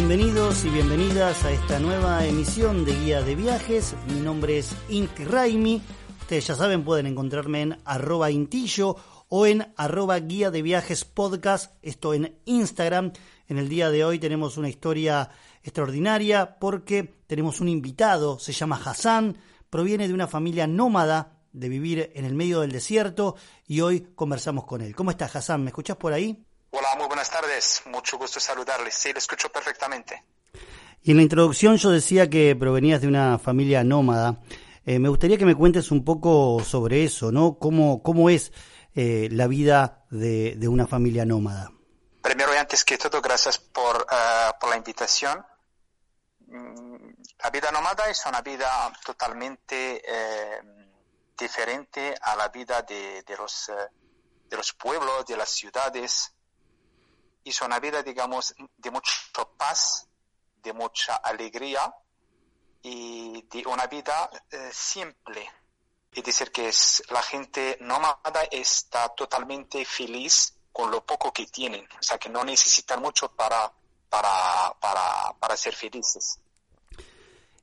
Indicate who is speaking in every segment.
Speaker 1: Bienvenidos y bienvenidas a esta nueva emisión de Guía de Viajes. Mi nombre es Inti Raimi. Ustedes ya saben, pueden encontrarme en arroba intillo o en arroba guía de viajes podcast, esto en Instagram. En el día de hoy tenemos una historia extraordinaria porque tenemos un invitado, se llama Hassan, proviene de una familia nómada de vivir en el medio del desierto y hoy conversamos con él. ¿Cómo estás Hassan? ¿Me escuchás por ahí?
Speaker 2: Hola, muy buenas tardes. Mucho gusto saludarles. Sí, lo escucho perfectamente.
Speaker 1: Y en la introducción yo decía que provenías de una familia nómada. Eh, me gustaría que me cuentes un poco sobre eso, ¿no? ¿Cómo, cómo es eh, la vida de, de, una familia nómada?
Speaker 2: Primero y antes que todo, gracias por, uh, por la invitación. La vida nómada es una vida totalmente eh, diferente a la vida de, de, los, de los pueblos, de las ciudades es una vida, digamos, de mucha paz, de mucha alegría y de una vida eh, simple. Es decir, que es, la gente nómada está totalmente feliz con lo poco que tienen, o sea, que no necesitan mucho para, para, para, para ser felices.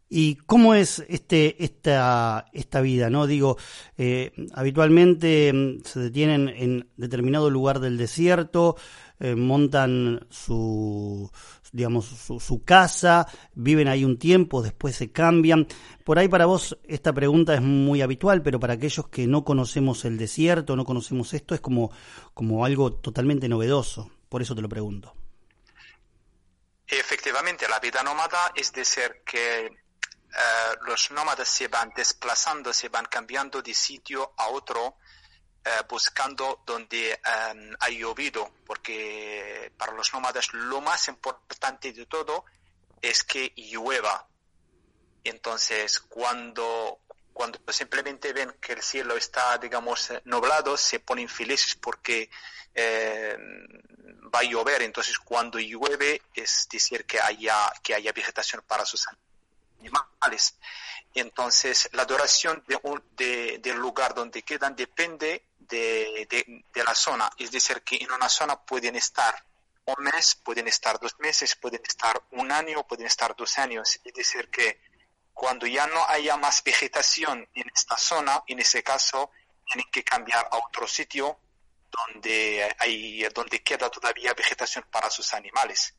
Speaker 1: ¿Y cómo es este, esta, esta vida? ¿no? Digo, eh, habitualmente mm, se detienen en determinado lugar del desierto, eh, montan su, digamos, su, su, casa, viven ahí un tiempo, después se cambian. Por ahí para vos esta pregunta es muy habitual, pero para aquellos que no conocemos el desierto, no conocemos esto, es como, como algo totalmente novedoso. Por eso te lo pregunto.
Speaker 2: Efectivamente, la vida nómada es decir que Uh, los nómadas se van desplazando, se van cambiando de sitio a otro, uh, buscando donde um, ha llovido, porque para los nómadas lo más importante de todo es que llueva. Entonces, cuando, cuando simplemente ven que el cielo está, digamos, nublado, se ponen felices porque eh, va a llover. Entonces, cuando llueve, es decir que haya, que haya vegetación para sus animales. Entonces, la duración de un, de, del lugar donde quedan depende de, de, de, la zona. Es decir, que en una zona pueden estar un mes, pueden estar dos meses, pueden estar un año, pueden estar dos años. Es decir, que cuando ya no haya más vegetación en esta zona, en ese caso, tienen que cambiar a otro sitio donde, hay, donde queda todavía vegetación para sus animales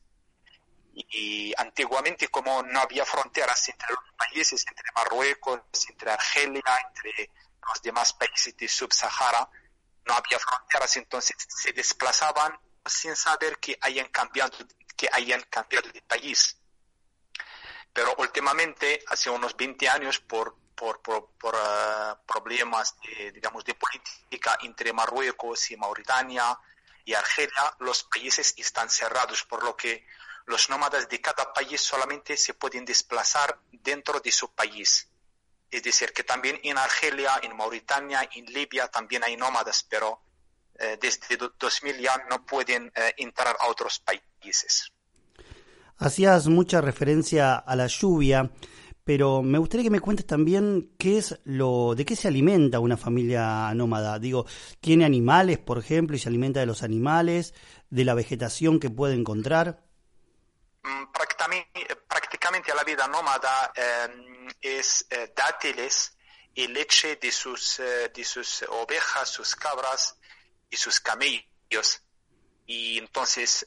Speaker 2: y antiguamente como no había fronteras entre los países, entre Marruecos, entre Argelia, entre los demás países de Sub-Sahara, no había fronteras, entonces se desplazaban sin saber que hayan cambiado, que hayan cambiado de país. Pero últimamente, hace unos 20 años, por, por, por, uh, problemas de, digamos, de política entre Marruecos y Mauritania y Argelia, los países están cerrados, por lo que los nómadas de cada país solamente se pueden desplazar dentro de su país. Es decir, que también en Argelia, en Mauritania, en Libia también hay nómadas, pero eh, desde 2000 ya no pueden eh, entrar a otros países.
Speaker 1: Hacías mucha referencia a la lluvia, pero me gustaría que me cuentes también qué es lo, de qué se alimenta una familia nómada. Digo, ¿tiene animales, por ejemplo, y se alimenta de los animales, de la vegetación que puede encontrar?
Speaker 2: prácticamente, prácticamente la vida nómada eh, es eh, dátiles y leche de sus, eh, de sus ovejas, sus cabras y sus camellos. Y entonces,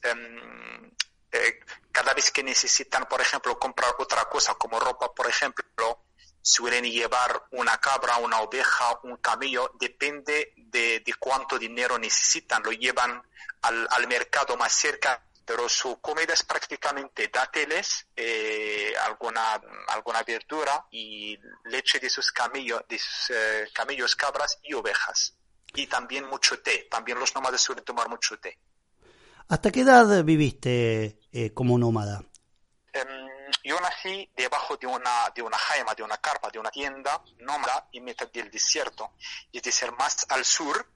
Speaker 2: cada vez que necesitan, por ejemplo, comprar otra cosa como ropa, por ejemplo, suelen llevar una cabra, una oveja, un camello, depende de, de cuánto dinero necesitan. Lo llevan al, al, mercado más cerca, pero su comida es prácticamente dátiles, eh, alguna, alguna verdura y leche de sus camellos, de sus eh, camellos, cabras y ovejas. Y también mucho té. También los nómadas suelen tomar mucho té.
Speaker 1: ¿Hasta qué edad viviste eh, como nómada?
Speaker 2: Um, yo nací debajo de una, de una jaima, de una carpa, de una tienda nómada en mitad del desierto, es decir, más al sur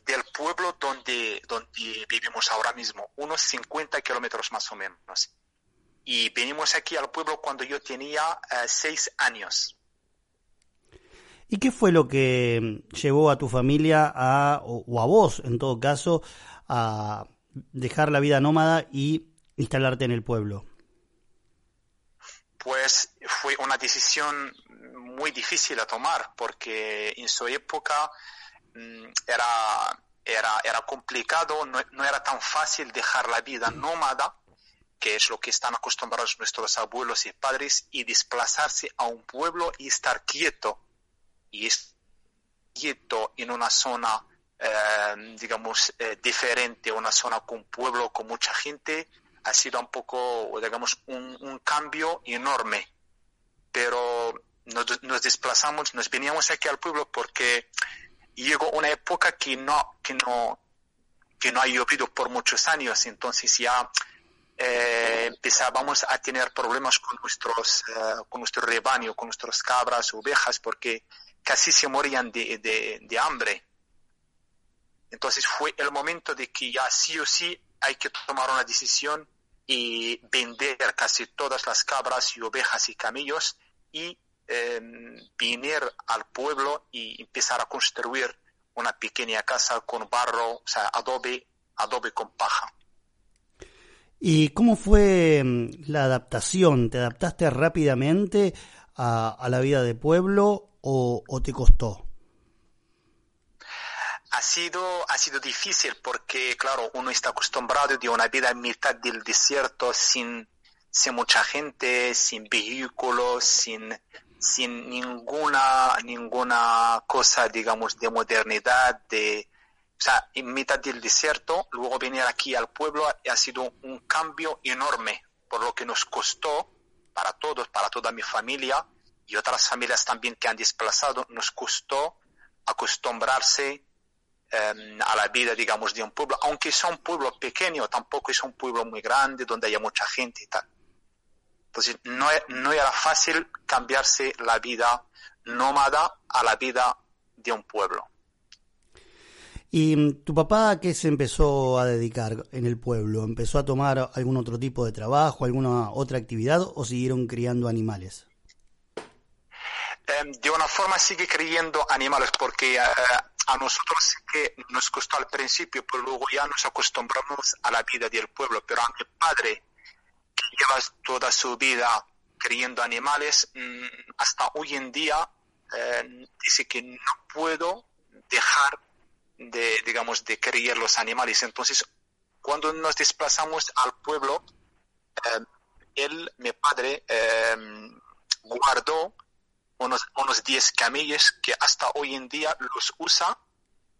Speaker 2: del pueblo donde, donde vivimos ahora mismo, unos 50 kilómetros más o menos. Y venimos aquí al pueblo cuando yo tenía uh, seis años.
Speaker 1: ¿Y qué fue lo que llevó a tu familia a, o, o a vos, en todo caso, a dejar la vida nómada y instalarte en el pueblo?
Speaker 2: Pues fue una decisión muy difícil a tomar porque en su época era, era, era complicado, no, no, era tan fácil dejar la vida nómada, que es lo que están acostumbrados nuestros abuelos y padres, y desplazarse a un pueblo y estar quieto. Y estar quieto en una zona, eh, digamos, eh, diferente, una zona con pueblo, con mucha gente, ha sido un poco, digamos, un, un cambio enorme. Pero nos, nos, desplazamos, nos veníamos aquí al pueblo porque llegó una época que no, que no, que no ha llovido por muchos años, entonces ya eh, empezábamos a tener problemas con nuestros, eh, con nuestro rebaño, con nuestras cabras, ovejas, porque casi se morían de, de, de hambre. Entonces fue el momento de que ya sí o sí hay que tomar una decisión y vender casi todas las cabras y ovejas y camellos y venir al pueblo y empezar a construir una pequeña casa con barro, o sea, adobe, adobe con paja.
Speaker 1: ¿Y cómo fue la adaptación? ¿Te adaptaste rápidamente a, a la vida de pueblo o, o te costó?
Speaker 2: ha sido, ha sido difícil porque, claro, uno está acostumbrado de una vida en mitad del desierto sin, sin mucha gente, sin vehículos, sin, sin ninguna, ninguna cosa, digamos, de modernidad, de, o sea, en mitad del desierto, luego venir aquí al pueblo ha sido un cambio enorme, por lo que nos costó, para todos, para toda mi familia y otras familias también que han desplazado, nos costó acostumbrarse eh, a la vida, digamos, de un pueblo, aunque sea un pueblo pequeño, tampoco es un pueblo muy grande donde haya mucha gente y tal. Entonces, no, no era fácil cambiarse la vida nómada a la vida de un pueblo.
Speaker 1: ¿Y tu papá a qué se empezó a dedicar en el pueblo? ¿Empezó a tomar algún otro tipo de trabajo, alguna otra actividad o siguieron criando animales?
Speaker 2: de una forma sigue creyendo animales porque uh, a nosotros que nos costó al principio, pero luego ya nos acostumbramos a la vida del pueblo. Pero a mi padre, toda su vida criando animales, mmm, hasta hoy en día eh, dice que no puedo dejar de, digamos, de criar los animales. Entonces, cuando nos desplazamos al pueblo, eh, él, mi padre, eh, guardó unos, unos 10 camellos que hasta hoy en día los usa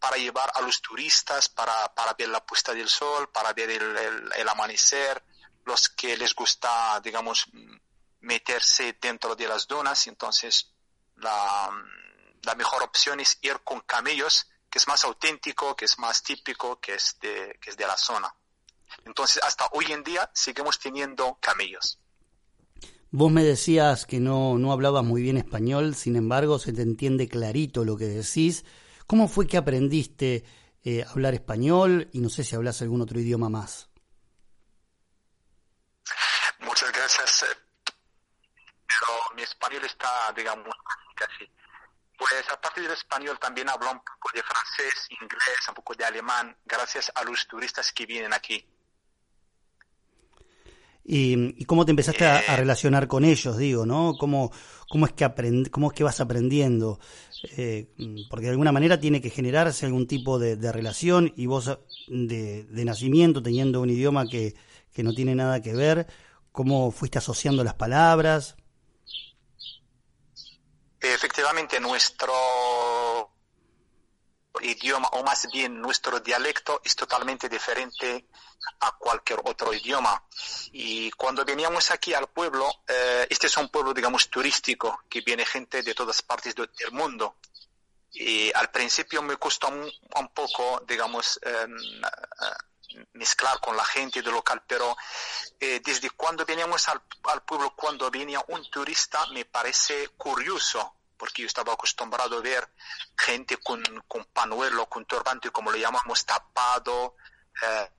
Speaker 2: para llevar a los turistas, para, para ver la puesta del sol, para ver el, amanecer, los que les gusta, digamos, meterse dentro de las dunas. Entonces, la, la mejor opción es ir con camellos, que es más auténtico, que es más típico, que es de, que es de la zona. Entonces, hasta hoy en día seguimos teniendo camellos.
Speaker 1: Vos me decías que no, no hablabas muy bien español, sin embargo se te entiende clarito lo que decís. ¿Cómo fue que aprendiste eh, a hablar español y no sé si hablas algún otro idioma más?
Speaker 2: Muchas gracias, pero mi español está, digamos, casi. Pues aparte del español también hablo un poco de francés, inglés, un poco de alemán, gracias a los turistas que vienen aquí.
Speaker 1: Y, y, cómo te empezaste a, a, relacionar con ellos, digo, ¿no? ¿Cómo, cómo, es, que aprend cómo es que vas aprendiendo? Eh, porque de alguna manera tiene que generarse algún tipo de, de relación y vos de, de, nacimiento, teniendo un idioma que, que no tiene nada que ver, ¿cómo fuiste asociando las palabras?
Speaker 2: Efectivamente, nuestro idioma, o más bien nuestro dialecto, es totalmente diferente a cualquier otro idioma. Y cuando veníamos aquí al pueblo, eh, este es un pueblo, digamos, turístico, que viene gente de todas partes del mundo. Y al principio me costó un, poco, digamos, em, eh, mezclar con la gente del local, pero eh, desde cuando veníamos al, pueblo, cuando venía un turista, me parece curioso porque yo estaba acostumbrado a ver gente con, con panuelo, con turbante, como le llamamos, tapado, eh,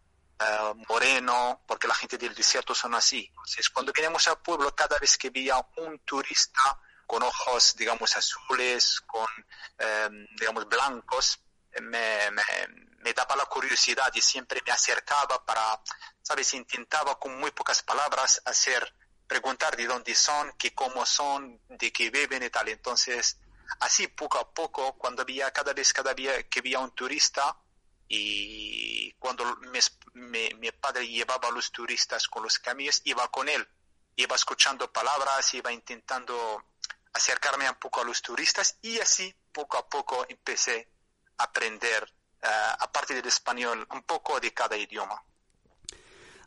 Speaker 2: eh, moreno, porque la gente del desierto son así. Entonces, cuando venimos al pueblo, cada vez que veía un turista con ojos, digamos, azules, con, digamos, blancos, me, me, me, daba la curiosidad y siempre me acercaba para, ¿sabes? Intentaba con muy pocas palabras hacer preguntar de dónde son, qué cómo son, de qué beben y tal. Entonces, así poco a poco, cuando había cada vez cada día que había un turista y cuando mi, padre llevaba a los turistas con los camiones, iba con él, iba escuchando palabras, iba intentando acercarme un poco a los turistas y así poco a poco empecé a aprender, aparte del español, un poco de cada idioma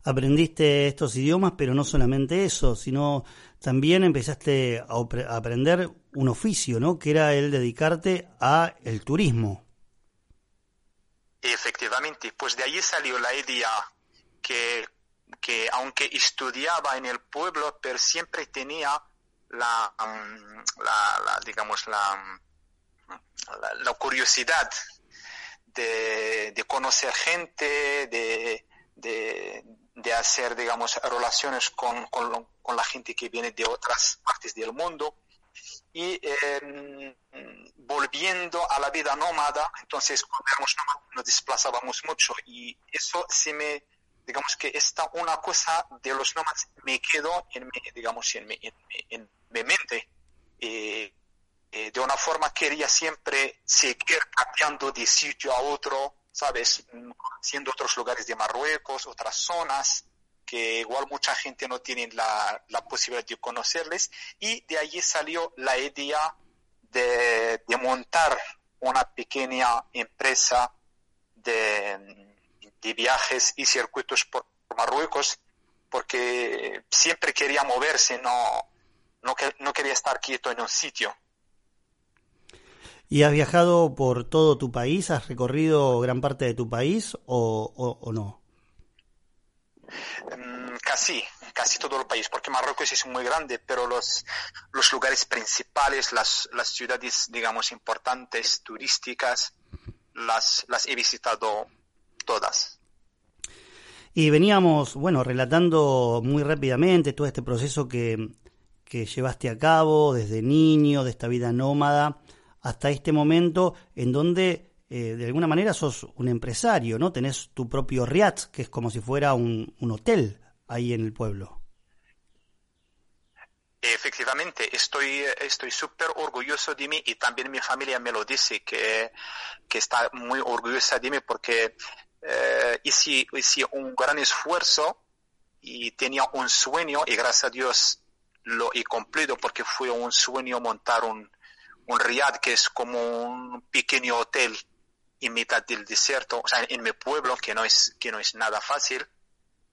Speaker 1: aprendiste estos idiomas, pero no solamente eso, sino también empezaste a, aprender un oficio, ¿no? Que era el dedicarte a el turismo.
Speaker 2: Efectivamente, pues de ahí salió la idea que, que aunque estudiaba en el pueblo, pero siempre tenía la, mm, la, digamos, la, la, curiosidad de, de, conocer gente, de, de, de hacer, digamos, relaciones con, con, con, la gente que viene de otras partes del mundo. Y em, volviendo a la vida nómada, entonces cuando éramos nómadas nos desplazábamos mucho y eso se me, digamos que esta una cosa de los nómadas me quedó en mi, digamos, en mi, en mi, mente. Eh, eh, de una forma quería siempre seguir cambiando de sitio a otro, ¿sabes? Siendo otros lugares de Marruecos, otras zonas que igual mucha gente no tiene la, posibilidad de conocerles y de allí salió la idea de, montar una pequeña empresa de, viajes y circuitos por Marruecos porque siempre quería moverse, no, no, no quería estar quieto en un sitio.
Speaker 1: ¿Y has viajado por todo tu país? ¿Has recorrido gran parte de tu país o, no?
Speaker 2: Mm, casi, casi todo el país, porque Marruecos es muy grande, pero los, los lugares principales, las, las ciudades, digamos, importantes, turísticas, las, las he visitado todas.
Speaker 1: Y veníamos, bueno, relatando muy rápidamente todo este proceso que, que llevaste a cabo desde niño, de esta vida nómada hasta este momento en donde eh, de alguna manera sos un empresario, ¿no? Tenés tu propio riad, que es como si fuera un, hotel ahí en el pueblo.
Speaker 2: Efectivamente, estoy estoy súper orgulloso de mí y también mi familia me lo dice que, está muy orgullosa de mí porque eh, hice, hice un gran esfuerzo y tenía un sueño y gracias a Dios lo he cumplido porque fue un sueño montar un, un riad que es como un pequeño hotel en mitad del desierto, o sea, en mi pueblo, que no es, que no es nada fácil.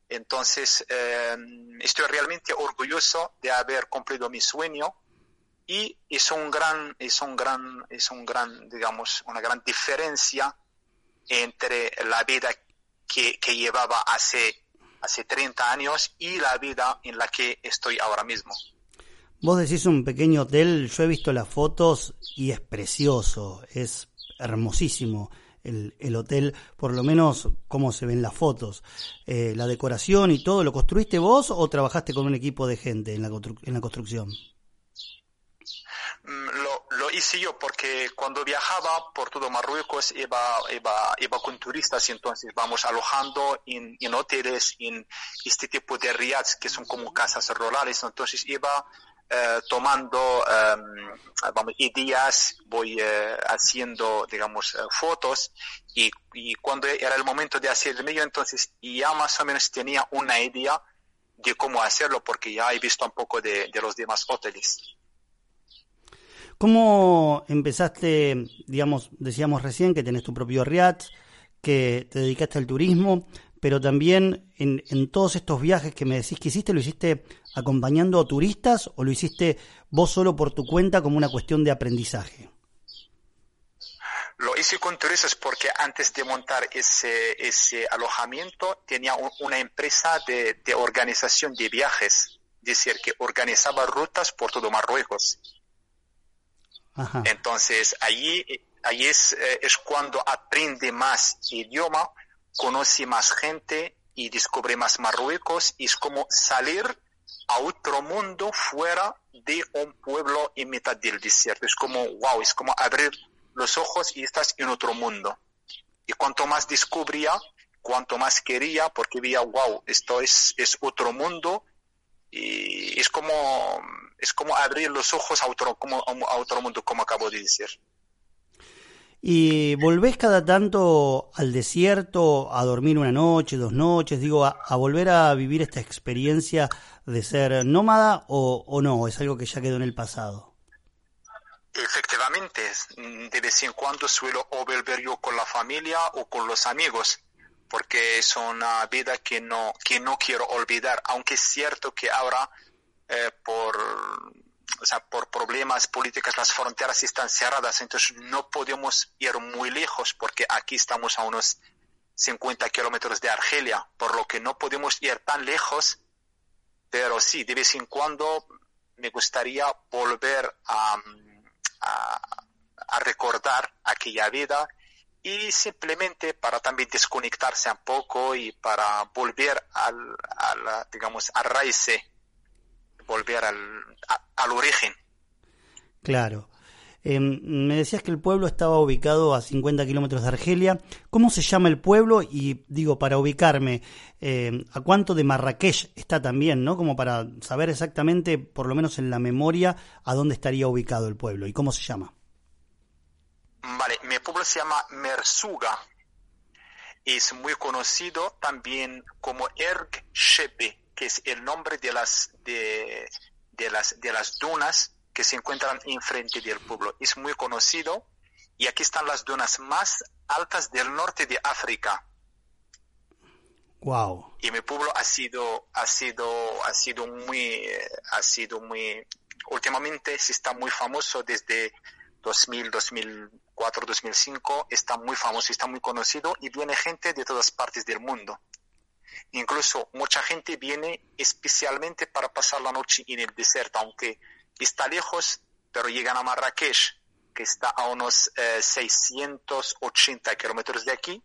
Speaker 2: Entonces, eh, estoy realmente orgulloso de haber cumplido mi sueño y es un gran, es un gran, es un gran, digamos, una gran diferencia entre la vida que, que llevaba hace, hace 30 años y la vida en la que estoy ahora mismo.
Speaker 1: Vos decís un pequeño hotel, yo he visto las fotos y es precioso, es hermosísimo el, el hotel, por lo menos como se ven las fotos. Eh, la decoración y todo, ¿lo construiste vos o trabajaste con un equipo de gente en la, en la construcción?
Speaker 2: Mm, lo, lo, hice yo porque cuando viajaba por todo Marruecos iba, iba, iba con turistas y entonces vamos alojando en, en hoteles, en este tipo de riads que son como casas rurales, entonces iba eh, tomando em, ideas, voy eh, haciendo, digamos, eh, fotos y, cuando era el momento de hacer el medio, entonces ya más o menos tenía una idea de cómo hacerlo porque ya he visto un poco de, de los demás hoteles.
Speaker 1: ¿Cómo empezaste, digamos, decíamos recién que tenés tu propio RIAT, que te dedicaste al turismo, pero también en, en, todos estos viajes que me decís que hiciste, ¿lo hiciste acompañando a turistas o lo hiciste vos solo por tu cuenta como una cuestión de aprendizaje?
Speaker 2: Lo hice con turistas porque antes de montar ese, ese alojamiento tenía una empresa de, de organización de viajes, es decir, que organizaba rutas por todo Marruecos. Ajá. Entonces, allí, allí es, eh, es cuando aprende más idioma, conoce más gente y descubre más Marruecos es como salir a otro mundo fuera de un pueblo en mitad del desierto. Es como, wow, es como abrir los ojos y estás en otro mundo. Y cuanto más descubría, cuanto más quería, porque veía, wow, esto es, es otro mundo y es como, es como abrir los ojos a otro, como, a otro mundo, como acabo de decir.
Speaker 1: ¿Y volvés cada tanto al desierto a dormir una noche, dos noches? Digo, a, volver a vivir esta experiencia de ser nómada o, o, no? ¿Es algo que ya quedó en el pasado?
Speaker 2: Efectivamente, de vez en cuando suelo o volver yo con la familia o con los amigos, porque es una vida que no, que no quiero olvidar, aunque es cierto que ahora eh, por o sea, por problemas políticos las fronteras están cerradas, entonces no podemos ir muy lejos porque aquí estamos a unos 50 kilómetros de Argelia, por lo que no podemos ir tan lejos, pero sí, de vez en cuando me gustaría volver a, a, recordar aquella vida y simplemente para también desconectarse un poco y para volver al, al digamos, a raíz volver al, al origen.
Speaker 1: Claro. Eh, me decías que el pueblo estaba ubicado a 50 kilómetros de Argelia. ¿Cómo se llama el pueblo? Y digo, para ubicarme, eh, ¿a cuánto de Marrakech está también, no? Como para saber exactamente, por lo menos en la memoria, a dónde estaría ubicado el pueblo y cómo se llama.
Speaker 2: Vale, mi pueblo se llama Mersuga. Es muy conocido también como Erg Shepe que es el nombre de las, de, de las, de las dunas que se encuentran enfrente del pueblo. Es muy conocido y aquí están las dunas más altas del norte de África.
Speaker 1: Wow.
Speaker 2: Y mi pueblo ha sido, ha sido, ha sido muy, ha sido muy, últimamente se está muy famoso desde 2000, 2004, 2005, está muy famoso, está muy conocido y viene gente de todas partes del mundo. Incluso mucha gente viene especialmente para pasar la noche en el desierto, aunque está lejos, pero llegan a Marrakech, que está a unos eh, 680 kilómetros de aquí,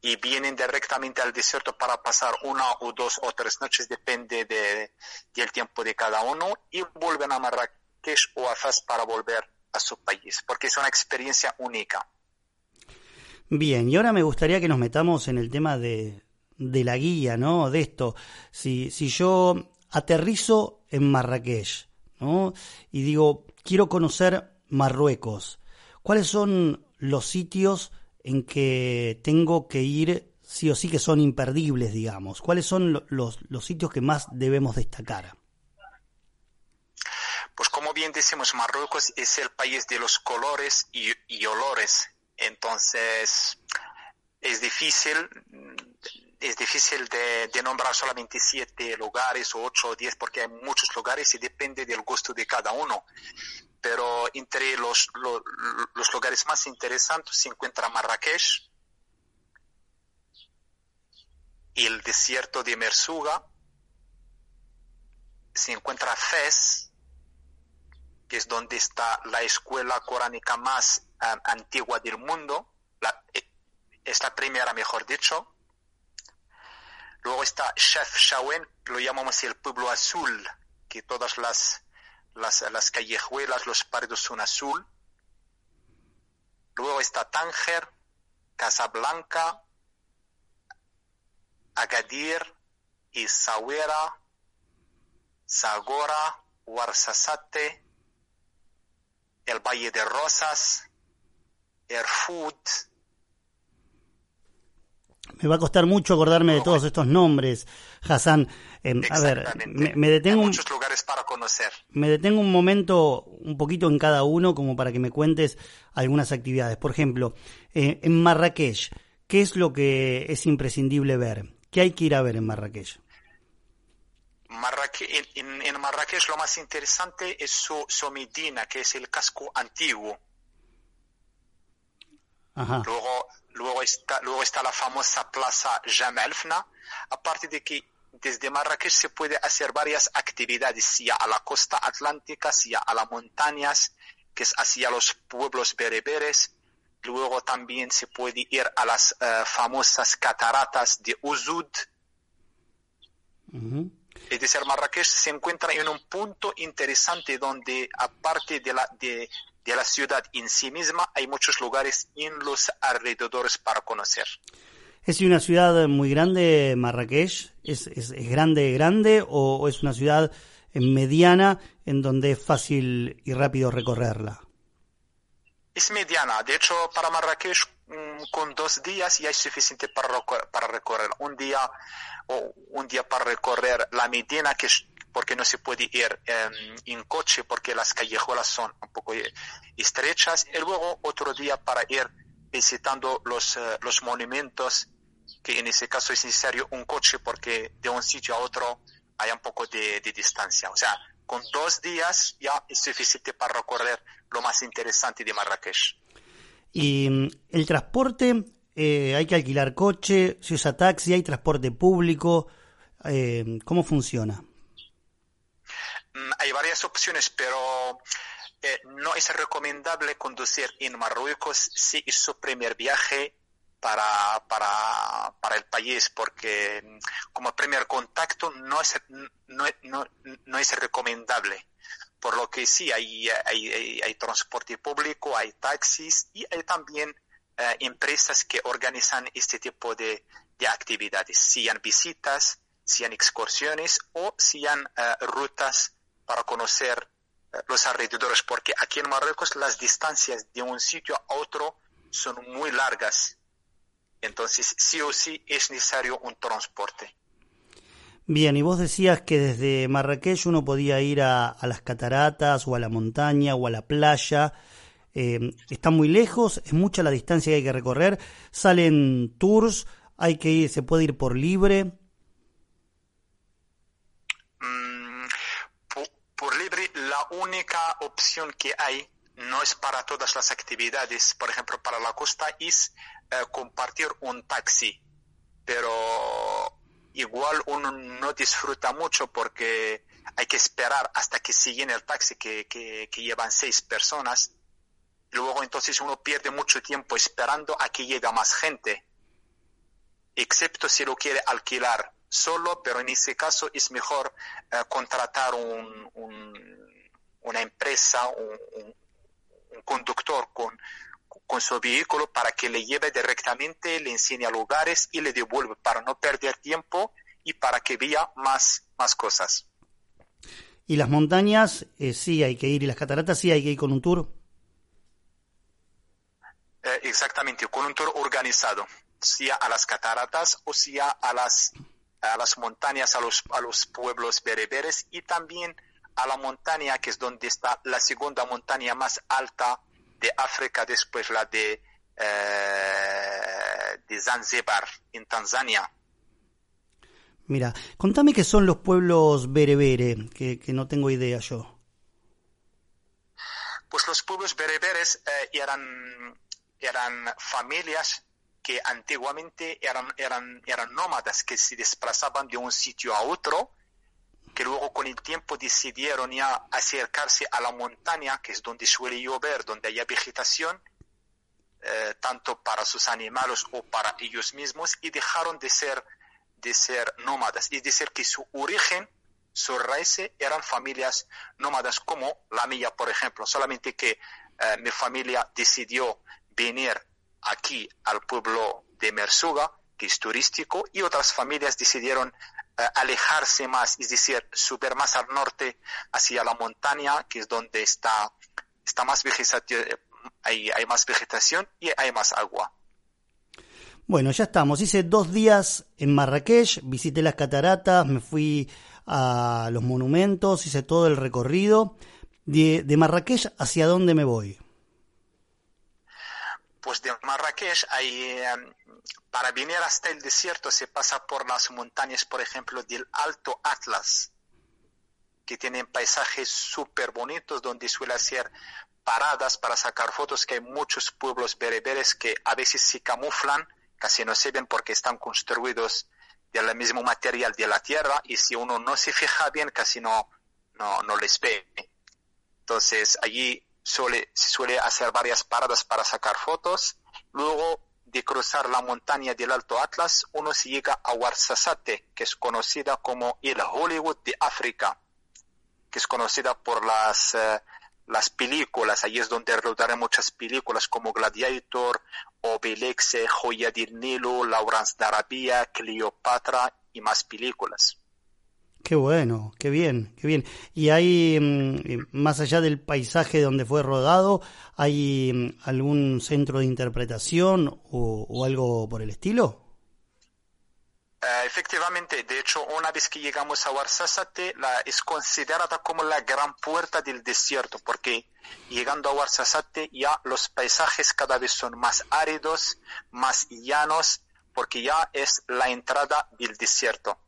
Speaker 2: y vienen directamente al desierto para pasar una o dos o tres noches, depende de, del tiempo de cada uno, y vuelven a Marrakech o a Faz para volver a su país, porque es una experiencia única.
Speaker 1: Bien, y ahora me gustaría que nos metamos en el tema de, de la guía, ¿no? De esto. Si, si yo aterrizo en Marrakech, ¿no? Y digo, quiero conocer Marruecos, ¿cuáles son los sitios en que tengo que ir sí o sí que son imperdibles, digamos? ¿Cuáles son los, los sitios que más debemos destacar?
Speaker 2: Pues como bien decimos, Marruecos es el país de los colores y, y olores. Entonces, es difícil es difícil de, de, nombrar solamente siete lugares o ocho o diez porque hay muchos lugares y depende del gusto de cada uno. Pero entre los, los, los lugares más interesantes se encuentra Marrakech, el desierto de Mersuga, se encuentra Fez, que es donde está la escuela coránica más um, antigua del mundo, la, es la primera, mejor dicho, Luego está Chef Shawen, lo llamamos el pueblo azul, que todas las, las, las callejuelas, los pardos son azul. Luego está Tánger, Casablanca, Agadir, Isahuera, Zagora, Warsasate, el Valle de Rosas, Erfurt,
Speaker 1: Me va a costar mucho acordarme de todos estos nombres, Hassan. Em, a ver, me, detengo.
Speaker 2: Hay muchos lugares para conocer.
Speaker 1: Me detengo un momento, un poquito en cada uno, como para que me cuentes algunas actividades. Por ejemplo, eh, en Marrakech, ¿qué es lo que es imprescindible ver? ¿Qué hay que ir a ver en Marrakech?
Speaker 2: en, Marrakech lo más interesante es su, su Medina, que es el casco antiguo. Luego, luego, está, luego está la famosa plaza Jamal Fna, aparte de que desde Marrakech se puede hacer varias actividades, sea a la costa atlántica, sea a las montañas, que es hacia los pueblos bereberes. Luego también se puede ir a las eh, famosas cataratas de Uzud. Es decir, Marrakech se encuentra en un punto interesante donde, aparte de la, de, de la ciudad en sí misma, hay muchos lugares en los alrededores para conocer.
Speaker 1: ¿Es una ciudad muy grande, Marrakech? ¿Es, es, grande, grande o, es una ciudad mediana en donde es fácil y rápido recorrerla?
Speaker 2: Es mediana. De hecho, para Marrakech, mm, con dos días ya es suficiente para, para recorrer. Un día o un día para recorrer la Medina, que porque no se puede ir em, en coche porque las callejuelas son un poco eh, estrechas. Y luego otro día para ir visitando los, eh, los monumentos que en ese caso es necesario un coche porque de un sitio a otro hay un poco de, distancia. O sea, con dos días ya es suficiente para recorrer lo más interesante de Marrakech.
Speaker 1: ¿Y mm, el transporte? Eh, ¿Hay que alquilar coche? ¿Se usa taxi? ¿Hay transporte público? Eh, ¿Cómo funciona?
Speaker 2: Mm, hay varias opciones, pero eh, no es recomendable conducir en Marruecos si es su primer viaje para, para, para el país, porque mm, como primer contacto no es, no, no, no es recomendable. Por lo que sí, hay, hay, hay, transporte público, hay taxis y hay también eh, empresas que organizan este tipo de, de actividades, sean visitas, sean excursiones o sean eh, rutas para conocer eh, los alrededores, porque aquí en Marruecos las distancias de un sitio a otro son muy largas entonces, sí o sí es necesario un transporte.
Speaker 1: Bien, y vos decías que desde Marrakech uno podía ir a, las cataratas o a la montaña o a la playa. Eh, está muy lejos, es mucha la distancia que hay que recorrer. Salen tours, hay que ir, se puede ir por libre.
Speaker 2: Mm, por libre, la única opción que hay no es para todas las actividades, por ejemplo, para la costa es eh, compartir un taxi, pero igual uno no disfruta mucho porque hay que esperar hasta que se llene el taxi que, que, llevan seis personas. Luego entonces uno pierde mucho tiempo esperando a que llegue más gente, excepto si lo quiere alquilar solo, pero en ese caso es mejor eh, contratar un, una empresa, un, un conductor con, con su vehículo para que le lleve directamente, le enseñe a lugares y le devuelva para no perder tiempo y para que vea más, más cosas.
Speaker 1: ¿Y las montañas eh, sí hay que ir y las cataratas sí hay que ir con un tour?
Speaker 2: Eh, exactamente, con un tour organizado, sea a las cataratas o sea a las, a las montañas, a los, a los pueblos bereberes y también a la montaña, que es donde está la segunda montaña más alta de África, después la de, eh, de Zanzibar, en Tanzania.
Speaker 1: Mira, contame qué son los pueblos berebere, que, que, no tengo idea yo.
Speaker 2: Pues los pueblos bereberes eh, eran, eran familias que antiguamente eran, eran, eran nómadas, que se desplazaban de un sitio a otro que luego con el tiempo decidieron ya acercarse a la montaña, que es donde suele llover, donde haya vegetación, eh, tanto para sus animales o para ellos mismos, y dejaron de ser, de ser nómadas. Es decir, que su origen, su raíz eran familias nómadas como la mía, por ejemplo, solamente que eh, mi familia decidió venir aquí al pueblo de Mersuga, que es turístico, y otras familias decidieron alejarse más, es decir, subir más al norte hacia la montaña, que es donde está, está más vegetación, hay, hay más vegetación y hay más agua.
Speaker 1: Bueno, ya estamos. Hice dos días en Marrakech, visité las cataratas, me fui a los monumentos, hice todo el recorrido. De, de Marrakech, ¿hacia dónde me voy?
Speaker 2: Pues de Marrakech, hay, em, para venir hasta el desierto se pasa por las montañas, por ejemplo, del Alto Atlas, que tienen paisajes súper bonitos donde suele hacer paradas para sacar fotos, que hay muchos pueblos bereberes que a veces se camuflan, casi no se ven porque están construidos del mismo material de la tierra y si uno no se fija bien casi no, no, no les ve. Entonces allí suele, se suele hacer varias paradas para sacar fotos. Luego de cruzar la montaña del Alto Atlas, uno se llega a Warsasate, que es conocida como el Hollywood de África, que es conocida por las, eh, las películas. Allí es donde rodarán muchas películas como Gladiator, Obelix, Joya del Nilo, Lawrence de Cleopatra y más películas.
Speaker 1: Qué bueno, qué bien, qué bien. ¿Y hay, mm, más allá del paisaje donde fue rodado, hay mm, algún centro de interpretación o, algo por el estilo?
Speaker 2: Eh, efectivamente, de hecho, una vez que llegamos a Warsasate, la, es considerada como la gran puerta del desierto, porque llegando a Warsasate ya los paisajes cada vez son más áridos, más llanos, porque ya es la entrada del desierto.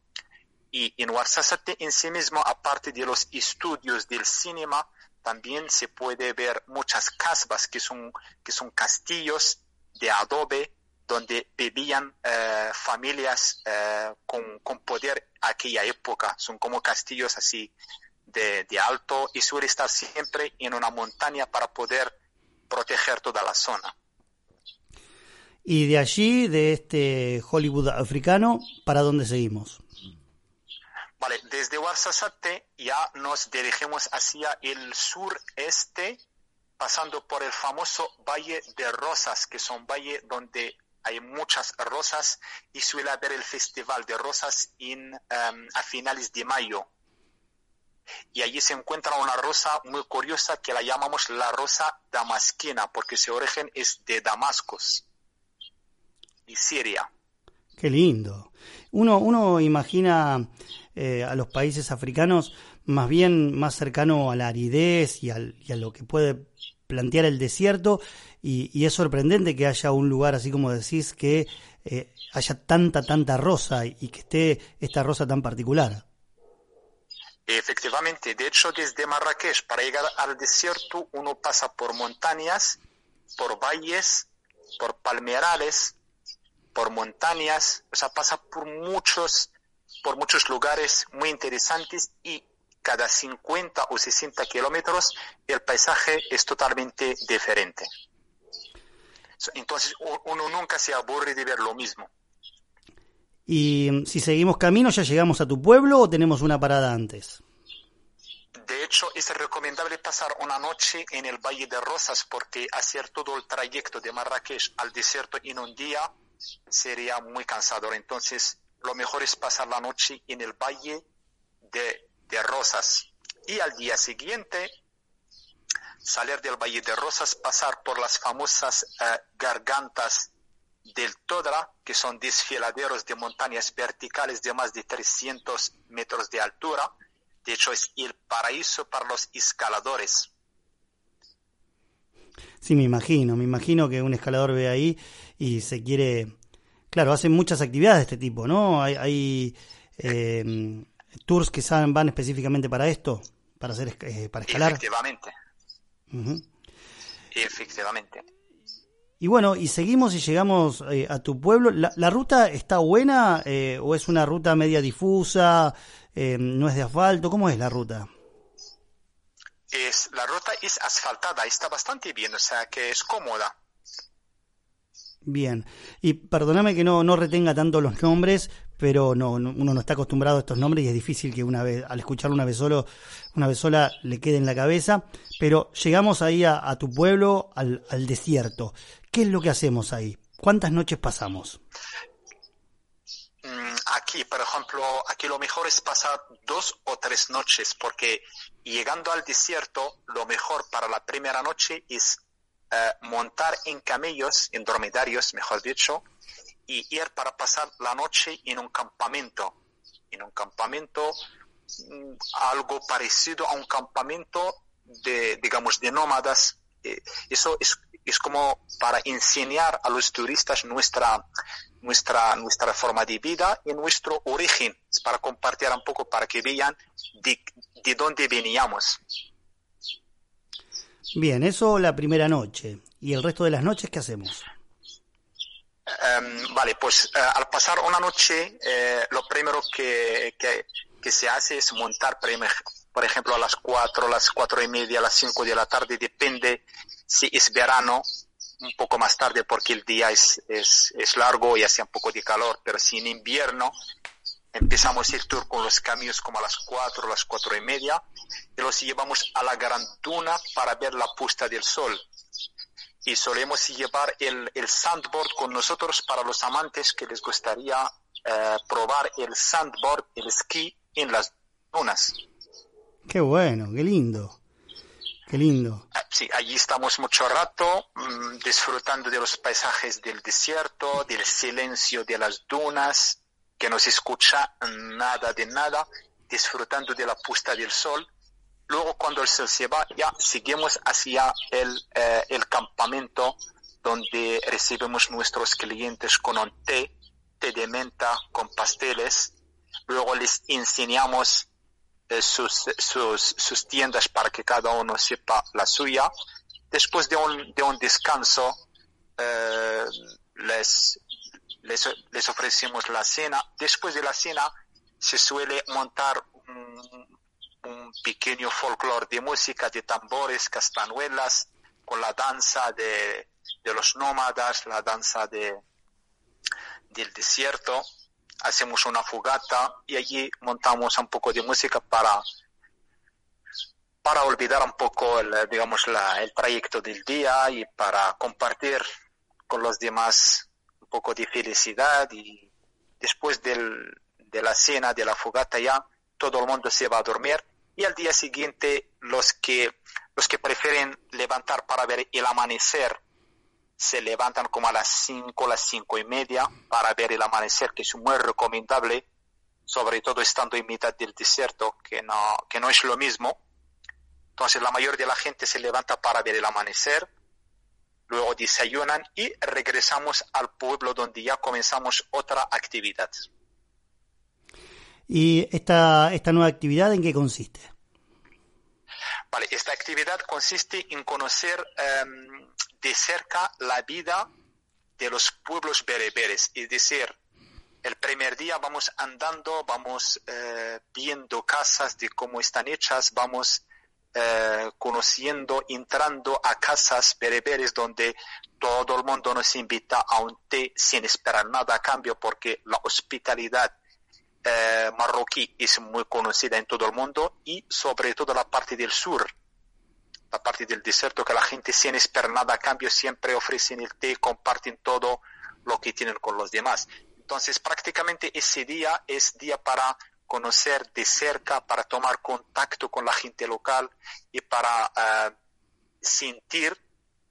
Speaker 2: Y en Warsasate en sí mismo, aparte de los estudios del cinema, también se puede ver muchas casas que son, que son castillos de adobe donde vivían eh, familias eh, con, con, poder aquella época. Son como castillos así de, de, alto y suele estar siempre en una montaña para poder proteger toda la zona.
Speaker 1: Y de allí, de este Hollywood africano, ¿para dónde seguimos?
Speaker 2: Vale, desde Warsasate ya nos dirigimos hacia el sureste, pasando por el famoso Valle de Rosas, que es un valle donde hay muchas rosas y suele haber el Festival de Rosas em, a finales de mayo. Y allí se encuentra una rosa muy curiosa que la llamamos la rosa damasquina, porque su origen es de Damascus, y Siria.
Speaker 1: Qué lindo. Uno, uno imagina eh, a los países africanos más bien más cercano a la aridez y, a lo que puede plantear el desierto y, es sorprendente que haya un lugar así como decís que eh, haya tanta tanta rosa y, que esté esta rosa tan particular.
Speaker 2: Efectivamente, de hecho desde Marrakech para llegar al desierto uno pasa por montañas, por valles, por palmerales, por montañas, o sea, pasa por muchos por muchos lugares muy interesantes y cada 50 o 60 kilómetros el paisaje es totalmente diferente. Entonces uno nunca se aburre de ver lo mismo.
Speaker 1: ¿Y mm, si seguimos camino ya llegamos a tu pueblo o tenemos una parada antes?
Speaker 2: De hecho, es recomendable pasar una noche en el Valle de Rosas porque hacer todo el trayecto de Marrakech al desierto en un día sería muy cansador. Entonces, lo mejor es pasar la noche en el Valle de, Rosas y al día siguiente salir del Valle de Rosas, pasar por las famosas eh, gargantas del Todra, que son desfiladeros de montañas verticales de más de 300 metros de altura. De hecho, es el paraíso para los escaladores.
Speaker 1: Sí, me imagino, me imagino que un escalador ve ahí y se quiere Claro, hacen muchas actividades de este tipo, ¿no? Hay, eh, tours que van específicamente para esto, para hacer eh, para escalar.
Speaker 2: Efectivamente. Efectivamente.
Speaker 1: Y bueno, y seguimos y llegamos eh, a tu pueblo. ¿La, ruta está buena o es una ruta media difusa? ¿No es de asfalto? ¿Cómo es la ruta?
Speaker 2: Es, la ruta es asfaltada, está bastante bien, o sea que es cómoda.
Speaker 1: Bien, y perdóname que no, no retenga tanto los nombres, pero no, uno no está acostumbrado a estos nombres y es difícil que una vez, al escucharlo una vez solo, una vez sola, le quede en la cabeza. Pero llegamos ahí a, tu pueblo, al, al, desierto. ¿Qué es lo que hacemos ahí? ¿Cuántas noches pasamos?
Speaker 2: Mm, aquí, por ejemplo, aquí lo mejor es pasar dos o tres noches, porque llegando al desierto, lo mejor para la primera noche es montar en camellos, en dormitorios, mejor dicho, y ir para pasar la noche en un campamento, en un campamento mm, algo parecido a un campamento de, digamos, de nómadas. Eh, eso es, es como para enseñar a los turistas nuestra, nuestra, nuestra forma de vida y nuestro origen, para compartir un poco, para que vean de, de dónde veníamos.
Speaker 1: Bien, eso la primera noche. ¿Y el resto de las noches qué hacemos?
Speaker 2: Um, vale, pues uh, al pasar una noche, eh, lo primero que, que, se hace es montar, por ejemplo, a las 4, las cuatro y media, a las 5 de la tarde, depende si es verano, un poco más tarde porque el día es, es, es largo y hace un poco de calor, pero si en invierno empezamos el tour con los camiones como a las 4, las cuatro y media, y los llevamos a la Gran Duna para ver la puesta del sol. Y solemos llevar el, el sandboard con nosotros para los amantes que les gustaría eh, probar el sandboard, el esquí en las dunas.
Speaker 1: Qué bueno, qué lindo. Qué lindo.
Speaker 2: Ah, sí, allí estamos mucho rato mmm, disfrutando de los paisajes del desierto, del silencio de las dunas, que no se escucha nada de nada, disfrutando de la puesta del sol. Luego cuando el sol se va, ya seguimos hacia el, eh, el campamento donde recibimos nuestros clientes con un té, té de menta, con pasteles. Luego les enseñamos eh, sus, sus, sus, tiendas para que cada uno sepa la suya. Después de un, de un descanso, eh, les, les, les, ofrecemos la cena. Después de la cena, se suele montar un, pequeño folclore de música, de tambores, castañuelas, con la danza de, los nómadas, la danza de, del desierto hacemos una fogata y allí montamos un poco de música para para olvidar un poco el, digamos el trayecto del día y para compartir con los demás poco de felicidad y después del, de la cena de la fogata ya todo el mundo se va a dormir y al día siguiente los que los que prefieren levantar para ver el amanecer se levantan como a las 5, las cinco y media para ver el amanecer, que es muy recomendable, sobre todo estando en mitad del desierto, que no, que no es lo mismo. Entonces la mayoría de la gente se levanta para ver el amanecer, luego desayunan y regresamos al pueblo donde ya comenzamos otra actividad.
Speaker 1: ¿Y esta, esta nueva actividad en qué consiste?
Speaker 2: Vale, esta actividad consiste en conocer um, de cerca la vida de los pueblos bereberes, es decir, el primer día vamos andando, vamos eh, viendo casas de cómo están hechas, vamos eh, conociendo, entrando a casas bereberes donde todo el mundo nos invita a un té sin esperar nada a cambio porque la hospitalidad eh, marroquí es muy conocida en todo el mundo y sobre todo la parte del sur la parte del desierto que la gente sin esperar nada a cambio siempre ofrecen el té, comparten todo lo que tienen con los demás. Entonces prácticamente ese día es día para conocer de cerca, para tomar contacto con la gente local y para uh, sentir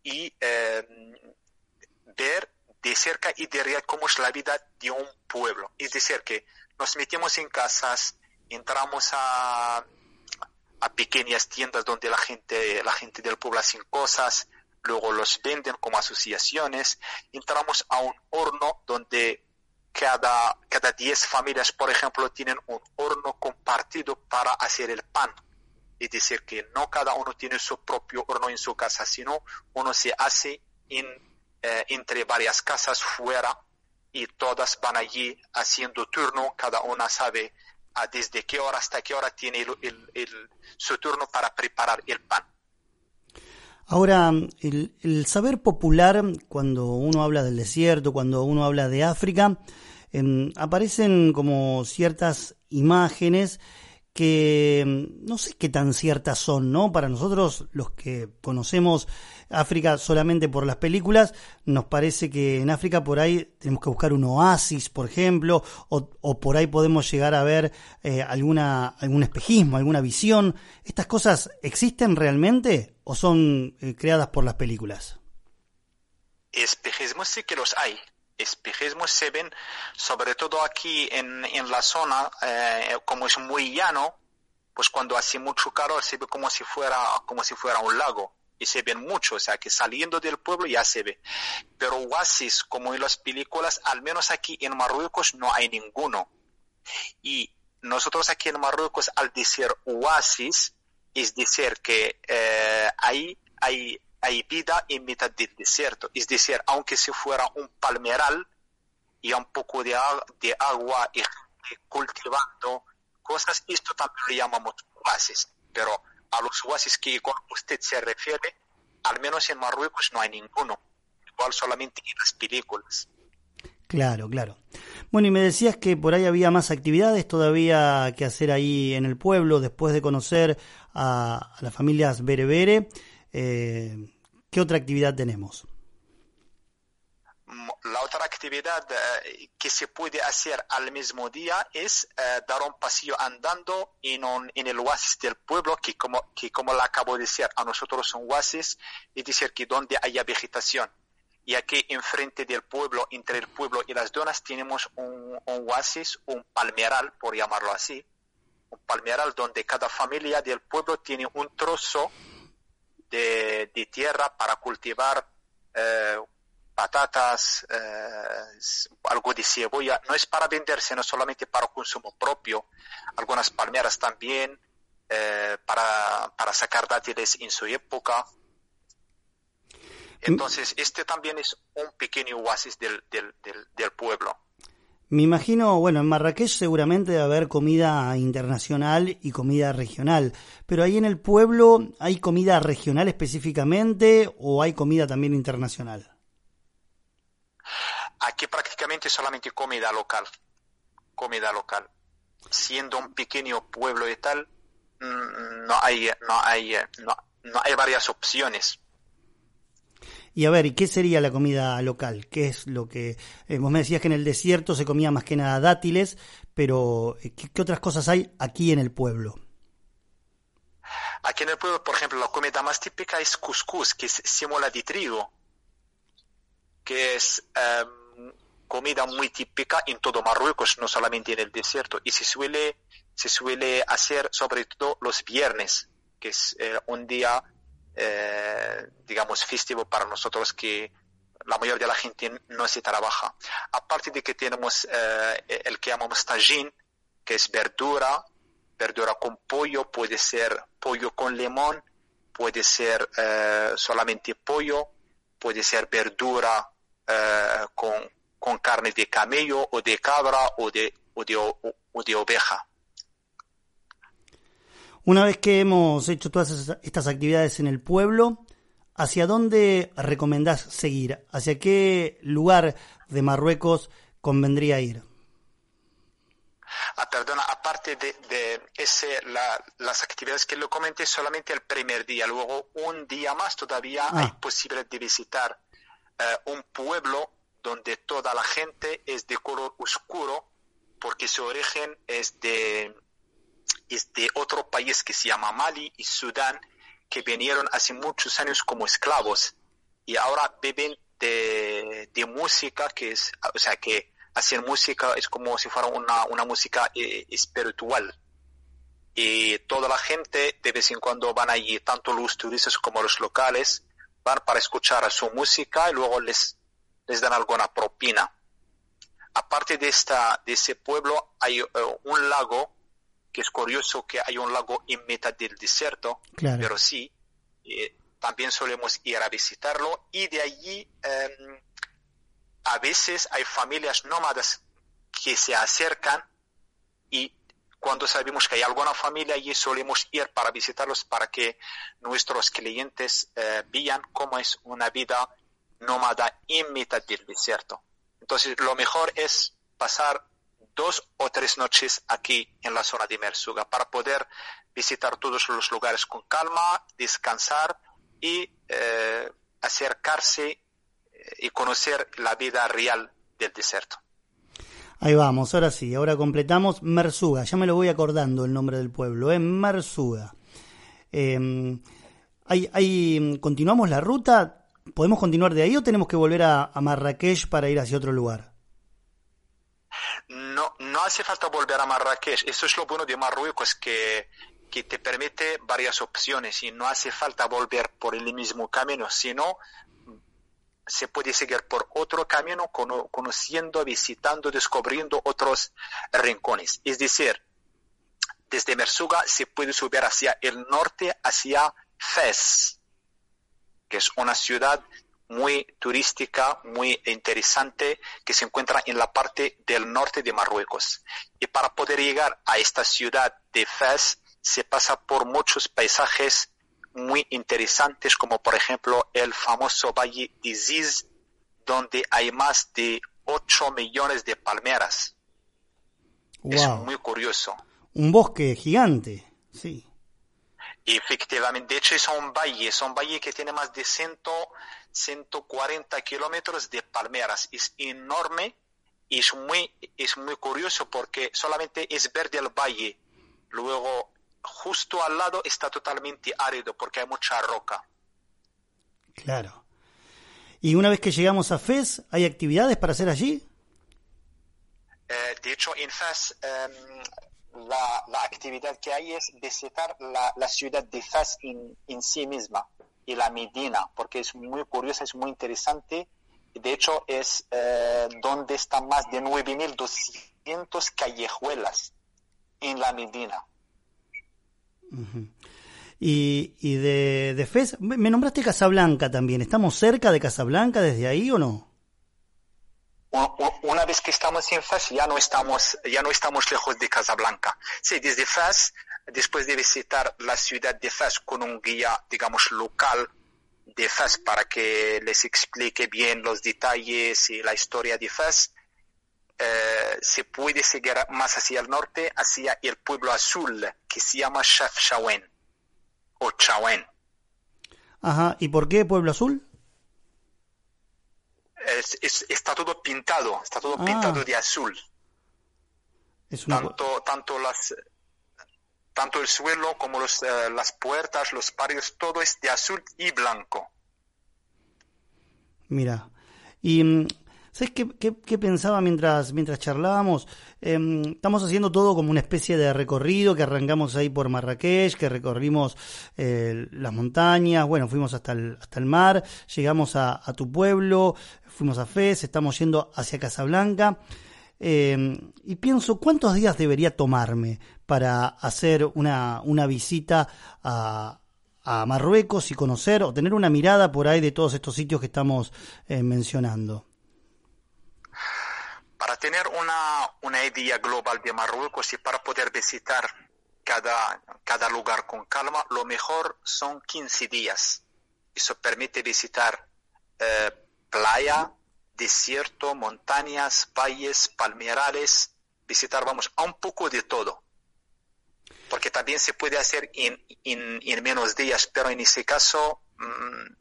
Speaker 2: y uh, ver de cerca y de real cómo es la vida de un pueblo. Es decir, que nos metemos en casas, entramos a a pequeñas tiendas donde la gente, la gente del pueblo hacen cosas, luego los venden como asociaciones. Entramos a un horno donde cada, cada 10 familias, por ejemplo, tienen un horno compartido para hacer el pan. Es decir, que no cada uno tiene su propio horno en su casa, sino uno se hace en, eh, entre varias casas fuera y todas van allí haciendo turno, cada una sabe desde qué hora hasta qué hora tiene el, el, su turno para preparar el pan.
Speaker 1: Ahora, el, saber popular, cuando uno habla del desierto, cuando uno habla de África, eh, aparecen como ciertas imágenes que mm, no sé qué tan ciertas son, ¿no? Para nosotros, los que conocemos África solamente por las películas, nos parece que en África por ahí tenemos que buscar un oasis, por ejemplo, o, por ahí podemos llegar a ver eh, alguna, algún espejismo, alguna visión. ¿Estas cosas existen realmente o son eh, creadas por las películas?
Speaker 2: Espejismos sí que los hay. espejismos se ven sobre todo aquí en, en la zona, eh, como es muy llano, pues cuando hace mucho calor se ve como si fuera, como si fuera un lago y se ven mucho, o sea que saliendo del pueblo ya se ve. Pero oasis, como en las películas, al menos aquí en Marruecos no hay ninguno. Y nosotros aquí en Marruecos, al decir oasis, es decir que eh, ahí hay, hay vida en mitad del desierto. Es decir, aunque si fuera un palmeral y un poco de, de agua y cultivando cosas, esto también lo llamamos oasis. Pero a los oasis que usted se refiere, al menos en Marruecos no hay ninguno, igual solamente en las películas.
Speaker 1: Claro, claro. Bueno, y me decías que por ahí había más actividades todavía que hacer ahí en el pueblo, después de conocer a, las familias Berebere. Eh, ¿Qué otra actividad tenemos?
Speaker 2: La otra actividad eh, que se puede hacer al mismo día es eh, dar un pasillo andando en, en el oasis del pueblo, que como, que como le acabo de decir, a nosotros son oasis, es decir, que donde haya vegetación. Y aquí enfrente del pueblo, entre el pueblo y las donas, tenemos un, oasis, un palmeral, por llamarlo así, un palmeral donde cada familia del pueblo tiene un trozo de, tierra para cultivar eh, patatas, eh, algo de cebolla. No es para vender, sino solamente para consumo propio. Algunas palmeras también, eh, para, para sacar dátiles en su época. Entonces, este también es un pequeño oasis del, del, del, pueblo.
Speaker 1: Me imagino, bueno, en Marrakech seguramente debe haber comida internacional y comida regional, pero ahí en el pueblo hay comida regional específicamente o hay comida también internacional.
Speaker 2: Aquí prácticamente solamente comida local, comida local. Siendo un pequeño pueblo y tal, mm, no hay, no hay, no, no hay varias opciones
Speaker 1: y a ver, ¿y qué sería la comida local? ¿Qué es lo que... Eh, vos me decías que en el desierto se comía más que nada dátiles, pero eh, ¿qué, otras cosas hay aquí en el pueblo?
Speaker 2: Aquí en el pueblo, por ejemplo, la comida más típica es couscous, que es semola de trigo, que es em, comida muy típica en todo Marruecos, no solamente en el desierto, y se suele, se suele hacer sobre todo los viernes, que es eh, un día eh, digamos, festivo para nosotros que la mayoría de la gente no se trabaja. Aparte de que tenemos eh, el que llamamos tajín, que es verdura, verdura con pollo, puede ser pollo con limón, puede ser eh, solamente pollo, puede ser verdura con, con, carne de camello o de cabra o de, o de, o de oveja.
Speaker 1: Una vez que hemos hecho todas estas actividades en el pueblo, ¿hacia dónde recomendás seguir? ¿Hacia qué lugar de Marruecos convendría ir?
Speaker 2: Ah, perdona, aparte de, ese, las actividades que lo comenté, solamente el primer día. Luego, un día más todavía ah. hay posibilidad de visitar eh, un pueblo donde toda la gente es de color oscuro, porque su origen es de, es de otro país que se llama Mali y Sudán, que vinieron hace muchos años como esclavos y ahora viven de, de música, que es, o sea, que hacer música es como si fuera una, una música eh, espiritual. Y toda la gente de vez en cuando van allí, tanto los turistas como los locales, van para escuchar su música y luego les, les dan alguna propina. Aparte de, esta, de ese pueblo hay eh, un lago que es curioso que hay un lago en mitad del desierto, pero sí, eh, también solemos ir a visitarlo y de allí em, a veces hay familias nómadas que se acercan y cuando sabemos que hay alguna familia allí solemos ir para visitarlos para que nuestros clientes eh, vean cómo es una vida nómada en mitad del desierto. Entonces lo mejor es pasar dos o tres noches aquí en la zona de Mersuga para poder visitar todos los lugares con calma, descansar y eh, acercarse eh, y conocer la vida real del desierto.
Speaker 1: Ahí vamos, ahora sí, ahora completamos Mersuga, ya me lo voy acordando el nombre del pueblo, ¿eh? Mersuga. Em, continuamos la ruta, ¿podemos continuar de ahí o tenemos que volver a, Marrakech para ir hacia otro lugar?
Speaker 2: No, no hace falta volver a Marrakech. Eso es lo bueno de Marruecos, que, que te permite varias opciones y no hace falta volver por el mismo camino, sino se puede seguir por otro camino conociendo, visitando, descubriendo otros rincones. Es decir, desde Mersuga se puede subir hacia el norte, hacia Fez, que es una ciudad muy turística, muy interesante, que se encuentra en la parte del norte de Marruecos. Y para poder llegar a esta ciudad de Fez, se pasa por muchos paisajes muy interesantes, como por ejemplo el famoso Valle de Ziz, donde hay más de 8 millones de palmeras. Es muy curioso.
Speaker 1: Un bosque gigante, sí.
Speaker 2: Efectivamente, de hecho es un valle, es un valle que tiene más de 100, 140 kilómetros de palmeras, es enorme y es muy, es muy curioso porque solamente es verde el valle, luego justo al lado está totalmente árido porque hay mucha roca.
Speaker 1: Claro. ¿Y una vez que llegamos a Fez, hay actividades para hacer allí?
Speaker 2: Eh, de hecho, en Fez em, la, actividad que hay es visitar la, ciudad de Fez en, sí misma y la Medina, porque es muy curiosa, es muy interesante. De hecho, es eh, donde están más de 9.200 callejuelas en la Medina.
Speaker 1: Y, y de, de Fez, me nombraste Casablanca también. ¿Estamos cerca de Casablanca desde ahí o no?
Speaker 2: Una vez que estamos en Fez ya no estamos, ya no estamos lejos de Casablanca. Sí, desde Fez, después de visitar la ciudad de Fez con un guía, digamos, local de Fez para que les explique bien los detalles y la historia de Fez, eh, se puede seguir más hacia el norte, hacia el pueblo azul, que se llama Chafchaouen o Chauen.
Speaker 1: Ajá, ¿y por qué pueblo azul?
Speaker 2: Está todo pintado, está todo ah. pintado de azul. tanto, tanto las tanto el suelo como los, eh, las puertas, los patios, todo es de azul y blanco.
Speaker 1: Mira, y mm, ¿Sabes qué, pensaba mientras, mientras charlábamos? Em, estamos haciendo todo como una especie de recorrido que arrancamos ahí por Marrakech, que recorrimos eh, las montañas, bueno, fuimos hasta el, hasta el mar, llegamos a, tu pueblo, fuimos a Fez, estamos yendo hacia Casablanca. Em, y pienso, ¿cuántos días debería tomarme para hacer una, una visita a, a Marruecos y conocer o tener una mirada por ahí de todos estos sitios que estamos eh, mencionando?
Speaker 2: Para tener una, una idea global de Marruecos y para poder visitar cada, cada lugar con calma, lo mejor son 15 días. Eso permite visitar eh, playa, desierto, montañas, valles, palmerales, visitar, vamos, a un poco de todo. Porque también se puede hacer en, en, menos días, pero en ese caso mm,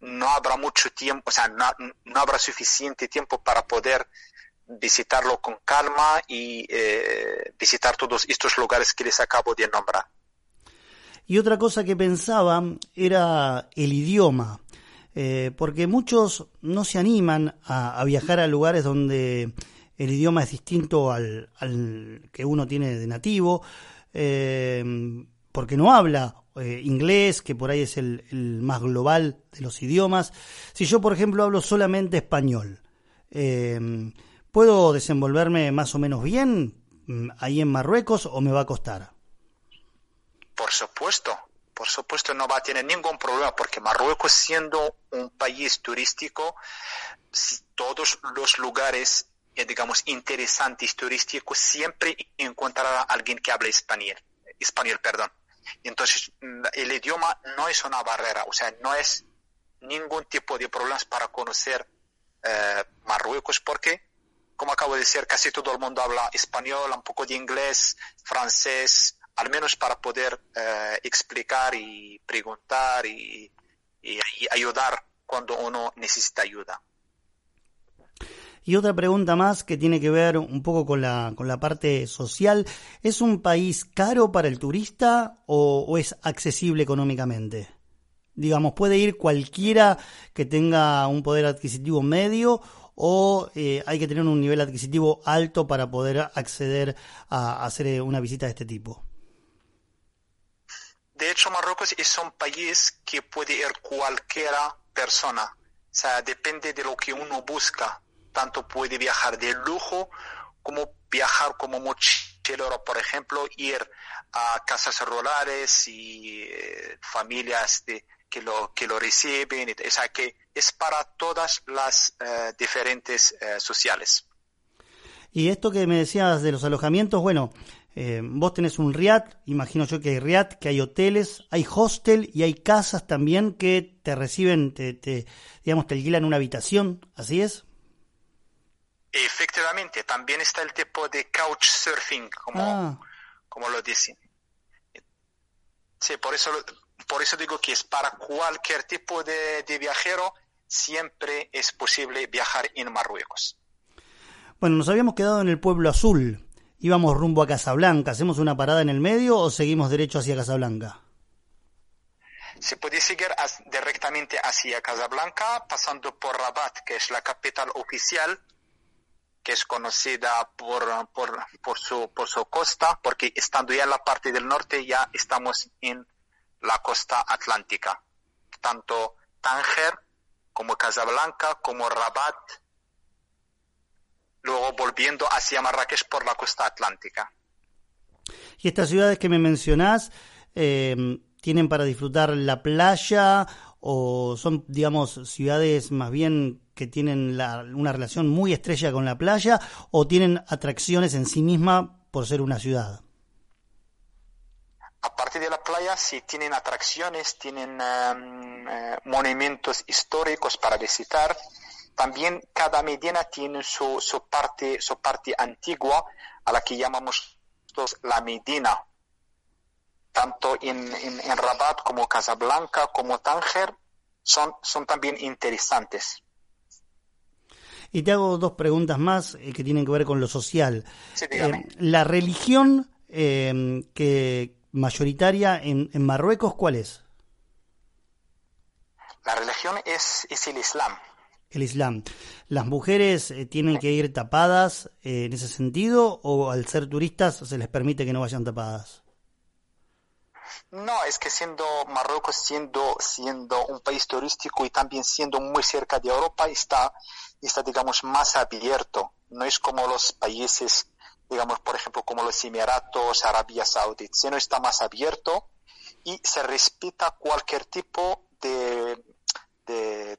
Speaker 2: no habrá mucho tiempo, o sea, no, no habrá suficiente tiempo para poder visitarlo con calma y eh, visitar todos estos lugares que les acabo de nombrar.
Speaker 1: Y otra cosa que pensaba era el idioma, eh, porque muchos no se animan a, viajar a lugares donde el idioma es distinto al, que uno tiene de nativo, eh, porque no habla inglés, que por ahí es el, más global de los idiomas. Si yo, por ejemplo, hablo solamente español, ¿Puedo desenvolverme más o menos bien mm, ahí en Marruecos o me va a costar?
Speaker 2: Por supuesto, por supuesto no va a tener ningún problema porque Marruecos siendo un país turístico, todos los lugares, eh, digamos, interesantes turísticos, siempre encontrará alguien que hable español, español, perdón. Entonces, mm, el idioma no es una barrera, o sea, no es ningún tipo de problemas para conocer eh, Marruecos porque como acabo de decir, casi todo el mundo habla español, un poco de inglés, francés, al menos para poder eh, explicar y preguntar y, ayudar cuando uno necesita ayuda.
Speaker 1: Y otra pregunta más que tiene que ver un poco con la, con la parte social. ¿Es un país caro para el turista o, es accesible económicamente? digamos, puede ir cualquiera que tenga un poder adquisitivo medio o eh, hay que tener un nivel adquisitivo alto para poder acceder a, hacer eh, una visita de este tipo?
Speaker 2: De hecho, Marruecos es un país que puede ir cualquiera persona. O sea, depende de lo que uno busca. Tanto puede viajar de lujo como viajar como mochilero, por ejemplo, ir a casas rurales y eh, familias de, que lo, que lo reciben, o sea que es para todas las eh, diferentes eh, sociales.
Speaker 1: Y esto que me decías de los alojamientos, bueno, eh, vos tenés un riad, imagino yo que hay riad, que hay hoteles, hay hostel y hay casas también que te reciben, te, te digamos, te alquilan una habitación, ¿así es?
Speaker 2: Efectivamente, también está el tipo de couchsurfing, como, ah. como lo dicen. Sí, por eso por eso digo que es para cualquier tipo de, viajero, siempre es posible viajar en Marruecos.
Speaker 1: Bueno, nos habíamos quedado en el pueblo azul. Íbamos rumbo a Casablanca. ¿Hacemos una parada en el medio o seguimos derecho hacia Casablanca?
Speaker 2: Se puede seguir directamente hacia Casablanca, pasando por Rabat, que es la capital oficial, que es conocida por, por, por, su, por su costa, porque estando ya en la parte del norte ya estamos en la costa atlántica, tanto Tánger como Casablanca como Rabat, luego volviendo hacia Marrakech por la costa atlántica.
Speaker 1: Y estas ciudades que me mencionás, eh, ¿tienen para disfrutar la playa o son, digamos, ciudades más bien que tienen una relación muy estrecha con la playa o tienen atracciones en sí misma por ser una ciudad?
Speaker 2: Aparte de la playa, sí tienen atracciones, tienen eh, monumentos históricos para visitar. También cada medina tiene su, su, parte, su parte antigua, a la que llamamos la Medina. Tanto en, en, Rabat como Casablanca como Tánger son, son también interesantes.
Speaker 1: Y te hago dos preguntas más eh, que tienen que ver con lo social. Eh, la religión que, mayoritaria en, en Marruecos, ¿cuál es?
Speaker 2: La religión es, es el Islam.
Speaker 1: El Islam. ¿Las mujeres eh, tienen que ir tapadas eh, en ese sentido o al ser turistas se les permite que no vayan tapadas?
Speaker 2: No, es que siendo Marruecos, siendo, siendo un país turístico y también siendo muy cerca de Europa, está, está, digamos, más abierto. No es como los países digamos, por ejemplo, como los Emiratos, Arabia Saudita, sino está más abierto y se respeta cualquier tipo de,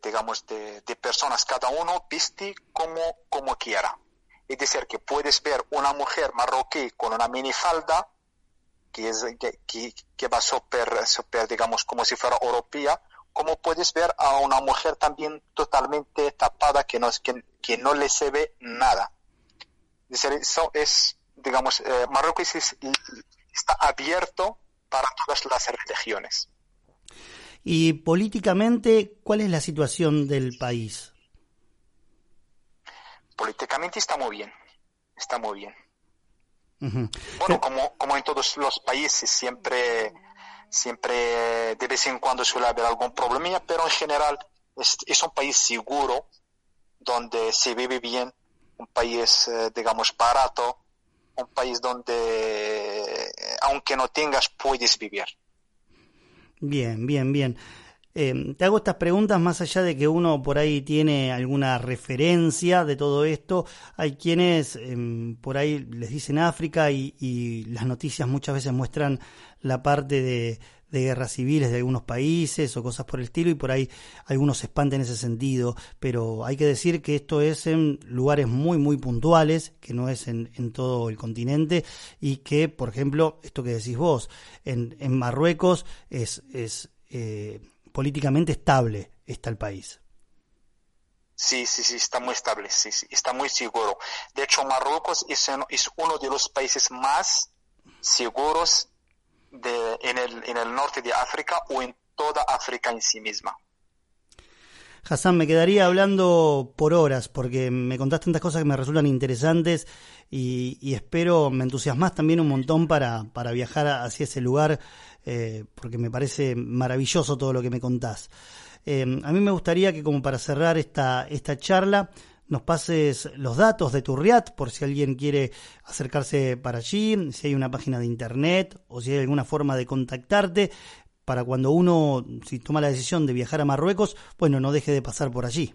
Speaker 2: digamos, de, personas. Cada uno viste como, como quiera. Es decir, que puedes ver una mujer marroquí con una minifalda que, es, que, que, va súper, super, digamos, como si fuera europea, como puedes ver a una mujer también totalmente tapada que no, que, que no le se ve nada eso es, digamos, eh, Marruecos está abierto para todas las religiones.
Speaker 1: Y políticamente, ¿cuál es la situación del país?
Speaker 2: Políticamente está muy bien, está muy bien. Bueno, como, como en todos los países, siempre, siempre de vez en cuando suele haber algún problema, pero en general es, es un país seguro, donde se vive bien, un país, eh, digamos, barato, un país donde, eh, aunque no tengas, puedes vivir.
Speaker 1: Bien, bien, bien. Eh, te hago estas preguntas más allá de que uno por ahí tiene alguna referencia de todo esto. Hay quienes em, por ahí les dicen África y, las noticias muchas veces muestran la parte de, de guerras civiles de algunos países o cosas por el estilo y por ahí algunos se espantan en ese sentido, pero hay que decir que esto es en lugares muy muy puntuales, que no es en, en todo el continente y que, por ejemplo, esto que decís vos, en, en Marruecos es, es eh, políticamente estable está el país.
Speaker 2: Sí, sí, sí, está muy estable, sí, sí, está muy seguro. De hecho, Marruecos es, es uno de los países más seguros en, el, en el norte de África o en toda África en sí misma.
Speaker 1: Hassan, me quedaría hablando por horas porque me contás tantas cosas que me resultan interesantes y, espero, me entusiasmas también un montón para, para viajar hacia ese lugar eh, porque me parece maravilloso todo lo que me contás. Eh, a mí me gustaría que como para cerrar esta, esta charla nos pases los datos de tu RIAT por si alguien quiere acercarse para allí, si hay una página de internet o si hay alguna forma de contactarte para cuando uno, si toma la decisión de viajar a Marruecos, bueno, no deje de pasar por allí.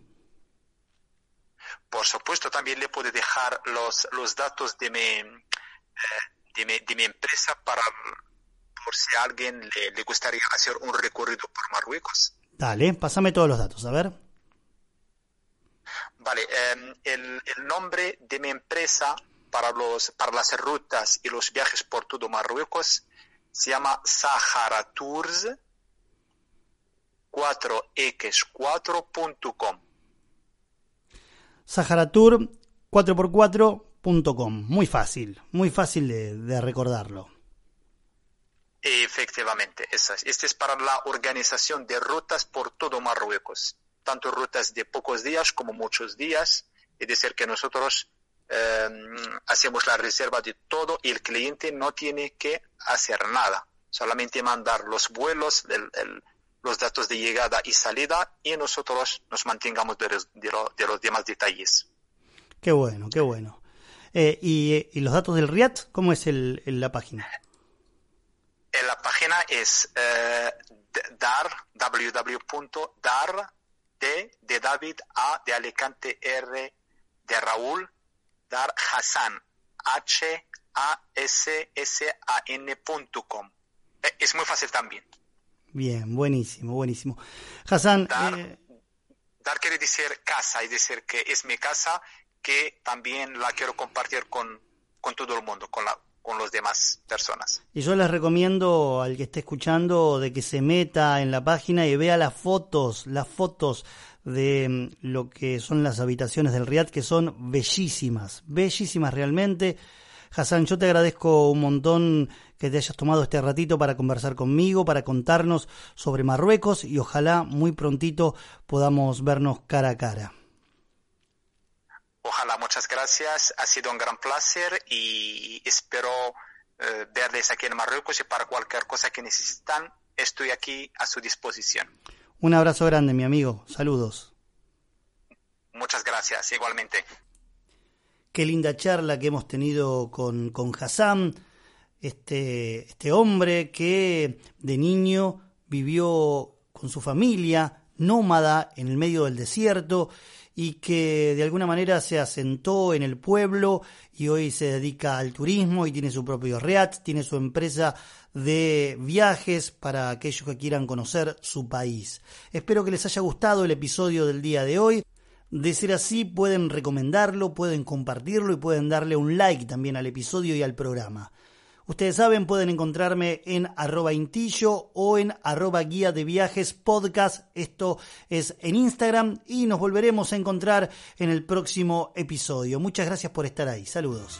Speaker 2: Por supuesto, también le puedo dejar los, los datos de mi, eh, de mi, de mi empresa para por si a alguien le, le gustaría hacer un recorrido por Marruecos.
Speaker 1: Dale, pásame todos los datos, a ver.
Speaker 2: Vale, eh, el, el, nombre de mi empresa para, los, para las rutas y los viajes por todo Marruecos se llama Sahara Tours 4x4.com.
Speaker 1: Tour 4x4.com. Muy fácil, muy fácil de, de recordarlo.
Speaker 2: Efectivamente, es, este es para la organización de rutas por todo Marruecos, tanto rutas de pocos días como muchos días, es decir, que nosotros eh, hacemos la reserva de todo y el cliente no tiene que hacer nada, solamente mandar los vuelos, el, el, los datos de llegada y salida y nosotros nos mantengamos de los, de lo, de los demás detalles.
Speaker 1: Qué bueno, qué bueno. Eh, y, y, los datos del RIAT, ¿cómo es el, el la página?
Speaker 2: la página es eh, dar, www.dar, de, de David, A de Alicante, R de Raúl, dar Hassan, H A S S A N.com. Eh, es muy fácil también.
Speaker 1: Bien, buenísimo, buenísimo. Hassan.
Speaker 2: Dar, eh... dar quiere decir casa, es decir, que es mi casa que también la quiero compartir con, con todo el mundo, con la, con las demás personas.
Speaker 1: Y yo les recomiendo al que esté escuchando de que se meta en la página y vea las fotos, las fotos de mm, lo que son las habitaciones del Riad, que son bellísimas, bellísimas realmente. Hassan, yo te agradezco un montón que te hayas tomado este ratito para conversar conmigo, para contarnos sobre Marruecos y ojalá muy prontito podamos vernos cara a cara.
Speaker 2: Ojalá, muchas gracias. Ha sido un gran placer y espero eh, verles aquí en Marruecos y para cualquier cosa que necesitan, estoy aquí a su disposición.
Speaker 1: Un abrazo grande, mi amigo. Saludos.
Speaker 2: Muchas gracias, igualmente.
Speaker 1: Qué linda charla que hemos tenido con, con Hassan, este, este hombre que de niño vivió con su familia, nómada en el medio del desierto y que de alguna manera se asentó en el pueblo y hoy se dedica al turismo y tiene su propio REAT, tiene su empresa de viajes para aquellos que quieran conocer su país. Espero que les haya gustado el episodio del día de hoy. De ser así, pueden recomendarlo, pueden compartirlo y pueden darle un like también al episodio y al programa. Ustedes saben, pueden encontrarme en arroba intillo o en arroba guía de viajes podcast. Esto es en Instagram y nos volveremos a encontrar en el próximo episodio. Muchas gracias por estar ahí. Saludos.